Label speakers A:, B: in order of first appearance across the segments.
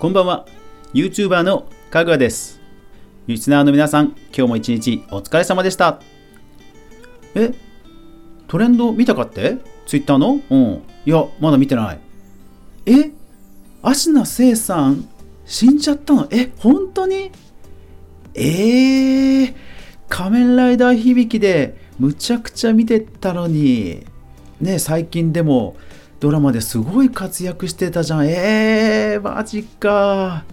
A: こんばんは。YouTuber のかぐわです。リスナーの皆さん今日も一日お疲れ様でした。え？トレンド見たかって ?Twitter の？うん。いやまだ見てない。え？芦名聖さん死んじゃったの？え？本当に？えー、仮面ライダー響きでむちゃくちゃ見てたのに。ね最近でもドラマですごい活躍してたじゃん。えー、マジか。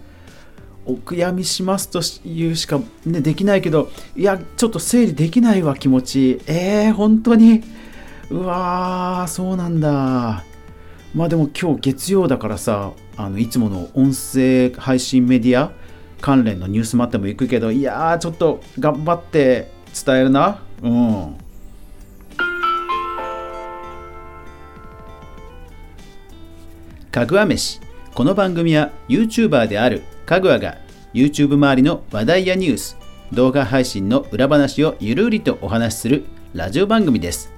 A: お悔やみしますというしか、ね、できないけどいやちょっと整理できないわ気持ち。えー、本当に。うわーそうなんだ。まあでも今日月曜だからさあのいつもの音声配信メディア関連のニュース待っても行くけどいやーちょっと頑張って伝えるな。うん。かぐわ飯。この番組は YouTuber であるかぐわが YouTube 周りの話題やニュース動画配信の裏話をゆるりとお話しするラジオ番組です。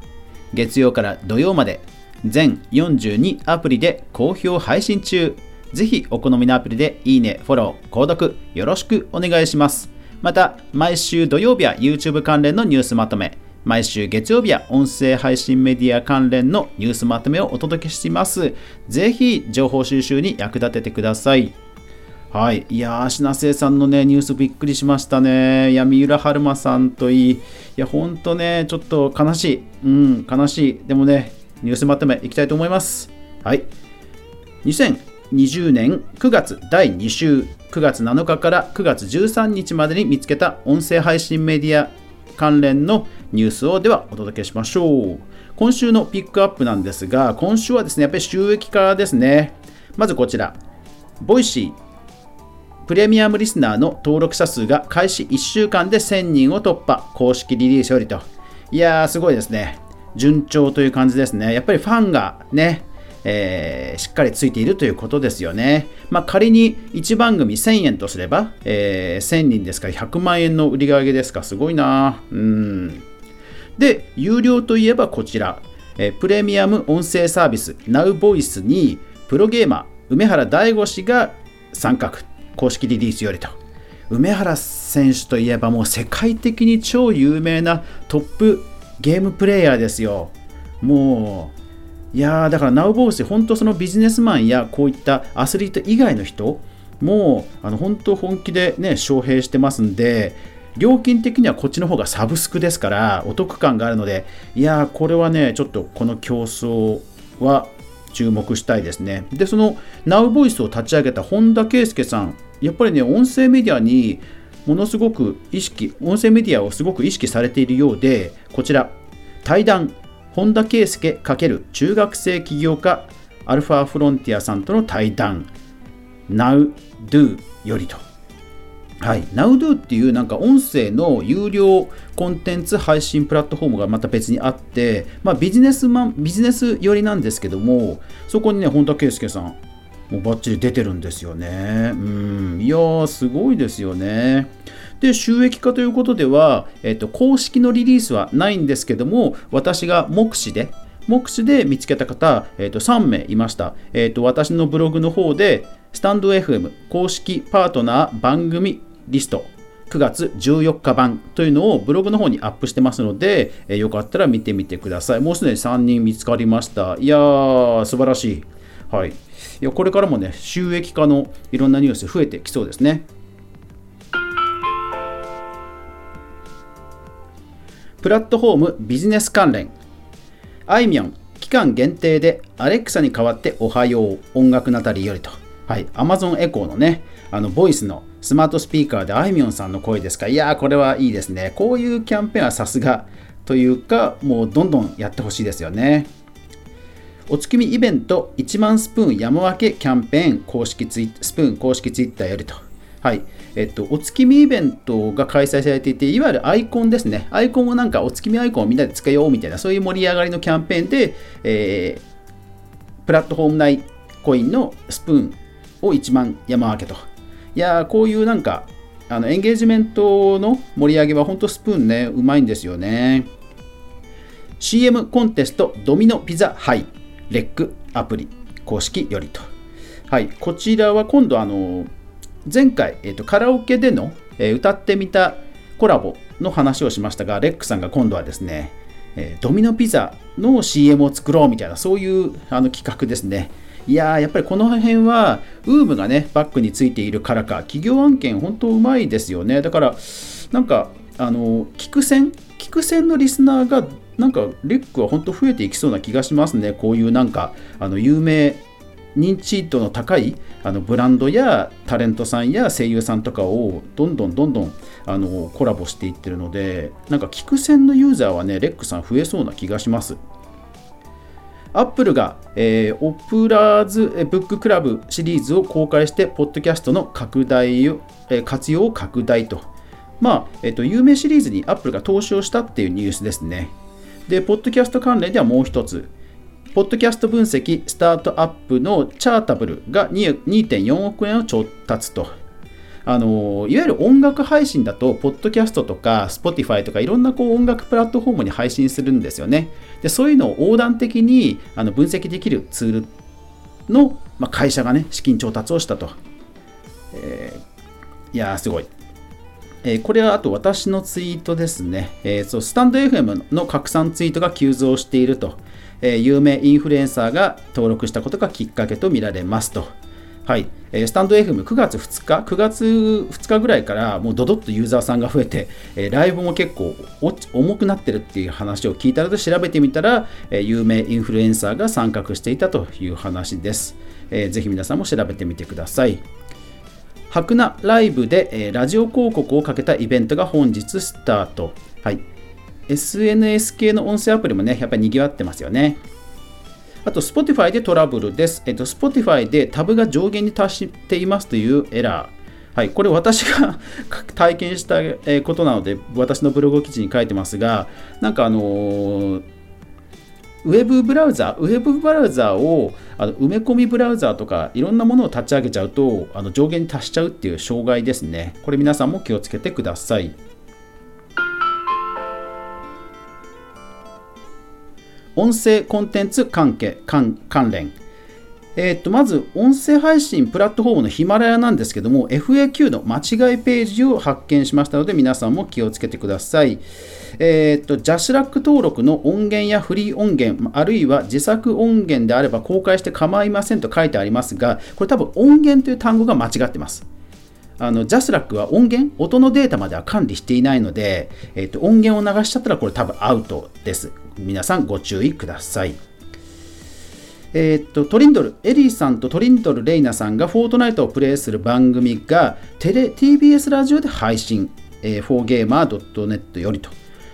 A: 月曜から土曜まで全42アプリで好評配信中。ぜひお好みのアプリでいいね、フォロー、購読よろしくお願いします。また、毎週土曜日は YouTube 関連のニュースまとめ、毎週月曜日は音声配信メディア関連のニュースまとめをお届けします。ぜひ情報収集に役立ててください。はい。いやー、品瀬さんのね、ニュースびっくりしましたね。いや、三浦春馬さんといい。いや、ほんとね、ちょっと悲しい。うん、悲しい。でもね、ニュースまとめいきたいと思います。はい。2020年9月第2週、9月7日から9月13日までに見つけた音声配信メディア関連のニュースをではお届けしましょう。今週のピックアップなんですが、今週はですね、やっぱり収益化ですね。まずこちら、ボイシー、プレミアムリスナーの登録者数が開始1週間で1000人を突破、公式リリースよりと。いやー、すごいですね。順調という感じですね。やっぱりファンがね、えー、しっかりついているということですよね。まあ、仮に1番組1000円とすれば、えー、1000人ですから100万円の売り上げですか、すごいな。うん。で、有料といえばこちら、えー、プレミアム音声サービス NowVoice にプロゲーマー梅原大吾氏が参画、公式リリースよりと。梅原選手といえばもう世界的に超有名なトップゲームプレイヤーですよ。もう、いやー、だから NowVoice、本当そのビジネスマンやこういったアスリート以外の人、もうあの本当本気でね、招聘してますんで、料金的にはこっちの方がサブスクですからお得感があるのでいやーこれはねちょっとこの競争は注目したいですね。でその NowVoice を立ち上げた本田圭佑さんやっぱりね音声メディアにものすごく意識音声メディアをすごく意識されているようでこちら対談。本田圭佑×中学生起業家アルファフロンティアさんとの対談。NowDo よりと。はい、NowDo っていうなんか音声の有料コンテンツ配信プラットフォームがまた別にあって、まあ、ビジネスマンビジネス寄りなんですけどもそこにね本田圭佑さんもうバッチリ出てるんですよね。うん。いやーすごいですよね。で収益化ということでは、えっと、公式のリリースはないんですけども私が目視で目視で見つけた方、えー、と3名いました、えー、と私のブログの方でスタンド FM 公式パートナー番組リスト9月14日版というのをブログの方にアップしてますので、えー、よかったら見てみてください。もうすでに3人見つかりました。いやー、素晴らしい。はい。いやこれからもね、収益化のいろんなニュース増えてきそうですね。プラットフォームビジネス関連。あいみょん、期間限定でアレクサに代わっておはよう、音楽なたりよりと。はい。Amazon エコーのね、あの、ボイスのスマートスピーカーであいみょんさんの声ですかいやー、これはいいですね。こういうキャンペーンはさすがというか、もうどんどんやってほしいですよね。お月見イベント1万スプーン山分けキャンペーン公式ツイスプーン公式ツイッターよりと。はい。えっと、お月見イベントが開催されていて、いわゆるアイコンですね。アイコンをなんかお月見アイコンをみんなで使ようみたいな、そういう盛り上がりのキャンペーンで、えー、プラットフォーム内コインのスプーンを1万山分けと。いやこういうなんかあのエンゲージメントの盛り上げは本当スプーンねうまいんですよね CM コンテストドミノピザハイレックアプリ公式よりとはい、こちらは今度あの前回、えーと、カラオケでの、えー、歌ってみたコラボの話をしましたが、レックさんが今度はですね、えー、ドミノピザの CM を作ろうみたいな、そういうあの企画ですね。いやー、やっぱりこの辺は、ウームがね、バックについているからか、企業案件、本当うまいですよね。だから、なんか、あの、聞く線、聞く線のリスナーが、なんか、レックは本当増えていきそうな気がしますね。こういうなんか、あの、有名、認知度の高いあのブランドやタレントさんや声優さんとかをどんどんどんどんあのコラボしていってるのでなんか聞く線のユーザーはねレックさん増えそうな気がします。アップルが、えー、 Oprah's Book Club シリーズを公開してポッドキャストの拡大を、えー、活用を拡大と。まあ、えっ、と有名シリーズにアップルが投資をしたっていうニュースですね。でポッドキャスト関連ではもう一つ。ポッドキャスト分析スタートアップの Chartable が2.4億円を調達と。あのいわゆる音楽配信だと、ポッドキャストとか Spotify とかいろんなこう音楽プラットフォームに配信するんですよね。でそういうのを横断的にあの分析できるツールの、まあ、会社がね、資金調達をしたと。えー、いやー、すごい。これはあと私のツイートですね、えー、そう。スタンド FM の拡散ツイートが急増していると。え有名インフルエンサーが登録したことがきっかけとみられますと。はい、えスタンド FM9 月2日、9月2日ぐらいからもうドドッとユーザーさんが増えて、えライブも結構重くなってるっていう話を聞いたので調べてみたら、え有名インフルエンサーが参画していたという話です。えー、ぜひ皆さんも調べてみてください。白菜ライブで、えラジオ広告をかけたイベントが本日スタート。はい、SNS 系の音声アプリもね、やっぱり賑わってますよね。あと、Spotify でトラブルです。えっと、Spotify でタブが上限に達していますというエラー。はい、これ私が 体験したことなので、私のブログ記事に書いてますが、なんかあのー、ウェブブラウザ、ウェブブラウザをあの埋め込みブラウザとかいろんなものを立ち上げちゃうとあの上限に達しちゃうっていう障害ですね。これ皆さんも気をつけてください。音声コンテンツ関係関連。えー、とまず、音声配信プラットフォームのヒマラヤなんですけども、FAQ の間違いページを発見しましたので、皆さんも気をつけてください。えー、と、ジャスラック登録の音源やフリー音源、あるいは自作音源であれば公開して構いませんと書いてありますが、これ多分音源という単語が間違ってます。あのジャスラックは音源、音のデータまでは管理していないので、えー、と音源を流しちゃったらこれ多分アウトです。皆さんご注意ください。えー、っと、トリンドル、エリーさんとトリンドル・レイナさんがフォートナイトをプレイする番組がテレ TBS ラジオで配信、えー、4gamer.net よりと。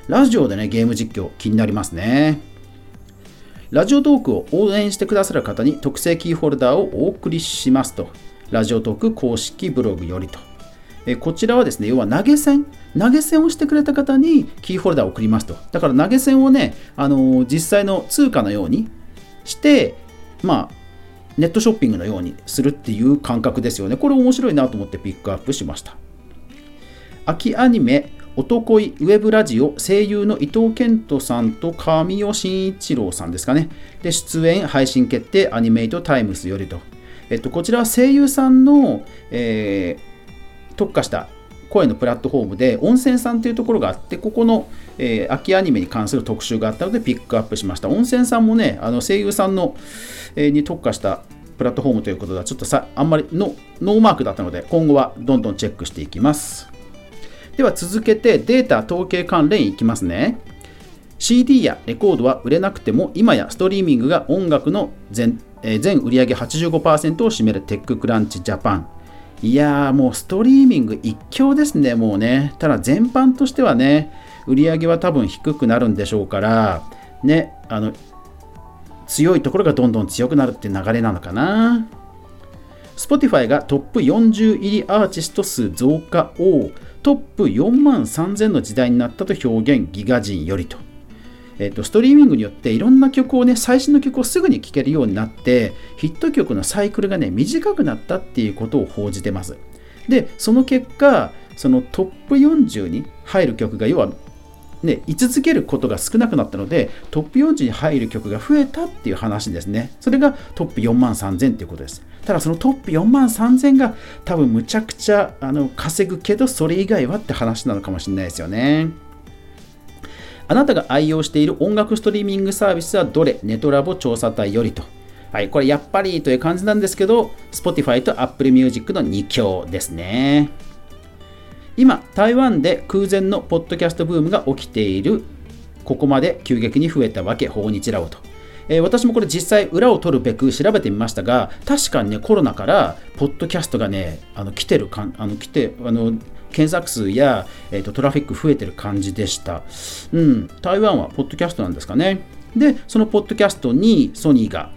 A: ラジオでね、ゲーム実況気になりますね。ラジオトークを応援してくださる方に特製キーホルダーをお送りしますと。ラジオトーク公式ブログよりと。えこちらはですね、要は投げ銭、投げ銭をしてくれた方にキーホルダーを送りますと。だから投げ銭をね、あの実際の通貨のようにして、まあ、ネットショッピングのようにするっていう感覚ですよね。これ面白いなと思ってピックアップしました。秋アニメ、おとこいウェブラジオ声優の伊藤健人さんと神尾慎一郎さんですかね。で、出演、配信決定、アニメイトタイムスよりと。えっと、こちらは声優さんの、えー特化した声のプラットフォームで音泉さんというところがあってここの、えー、秋アニメに関する特集があったのでピックアップしました。音泉さんもねあの声優さんの、えー、に特化したプラットフォームということではちょっとさあんまりノーマークだったので今後はどんどんチェックしていきます。では続けてデータ統計関連いきますね。CD やレコードは売れなくても今やストリーミングが音楽の全,、えー、全売上85%を占めるテッククランチジャパン。いやーもうストリーミング一強ですね、もうね。ただ全般としてはね、売り上げは多分低くなるんでしょうから、ね、あの、強いところがどんどん強くなるって流れなのかな。Spotify がトップ40入りアーティスト数増加をトップ4万3000の時代になったと表現ギガ人よりと。えーと、ストリーミングによっていろんな曲をね最新の曲をすぐに聴けるようになってヒット曲のサイクルがね短くなったっていうことを報じてます。でその結果そのトップ40に入る曲が要はね、居続けることが少なくなったのでトップ40に入る曲が増えたっていう話ですね。それがトップ4万3000っていうことです。ただそのトップ4万3000が多分むちゃくちゃあの稼ぐけどそれ以外はって話なのかもしれないですよね。あなたが愛用している音楽ストリーミングサービスはどれ？ネトラボ調査隊よりとはい、これやっぱりという感じなんですけど、Spotify と Apple Music の2強ですね。今、台湾で空前のポッドキャストブームが起きている、ここまで急激に増えたわけ、訪日ラオと。えー、私もこれ実際裏を取るべく調べてみましたが、確かにね、コロナからポッドキャストがね、あの来てるかんあの来てあの検索数や、えーと、トラフィック増えてる感じでした。うん、台湾はポッドキャストなんですかね。で、そのポッドキャストにソニーが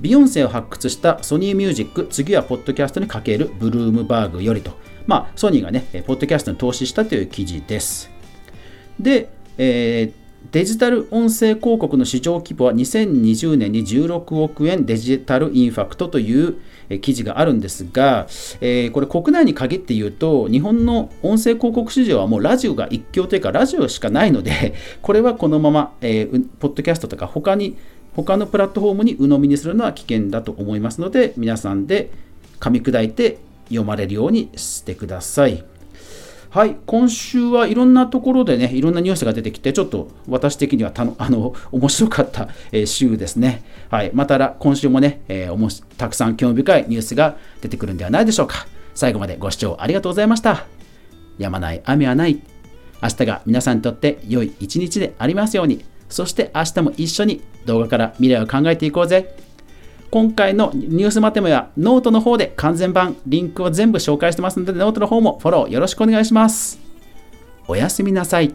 A: ビヨンセを発掘したソニーミュージック、次はポッドキャストにかけるブルームバーグよりとまあ、ソニーがね、ポッドキャストに投資したという記事です。で、えー、デジタル音声広告の市場規模は2020年に16億円デジタルインファクトという記事があるんですが、えー、これ国内に限って言うと日本の音声広告市場はもうラジオが一強というかラジオしかないので これはこのまま、えー、ポッドキャストとか他に他のプラットフォームに鵜呑みにするのは危険だと思いますので皆さんで噛み砕いて読まれるようにしてください。はい、今週はいろんなところでね、いろんなニュースが出てきて、ちょっと私的にはたのあの面白かった、え週ですね。はい、また今週もね、えー、おもしたくさん興味深いニュースが出てくるんではないでしょうか。最後までご視聴ありがとうございました。やまない雨はない。明日が皆さんにとって良い一日でありますように。そして明日も一緒に動画から未来を考えていこうぜ。今回のニュースまとめはノートの方で完全版、リンクを全部紹介してますので、ノートの方もフォローよろしくお願いします。おやすみなさい。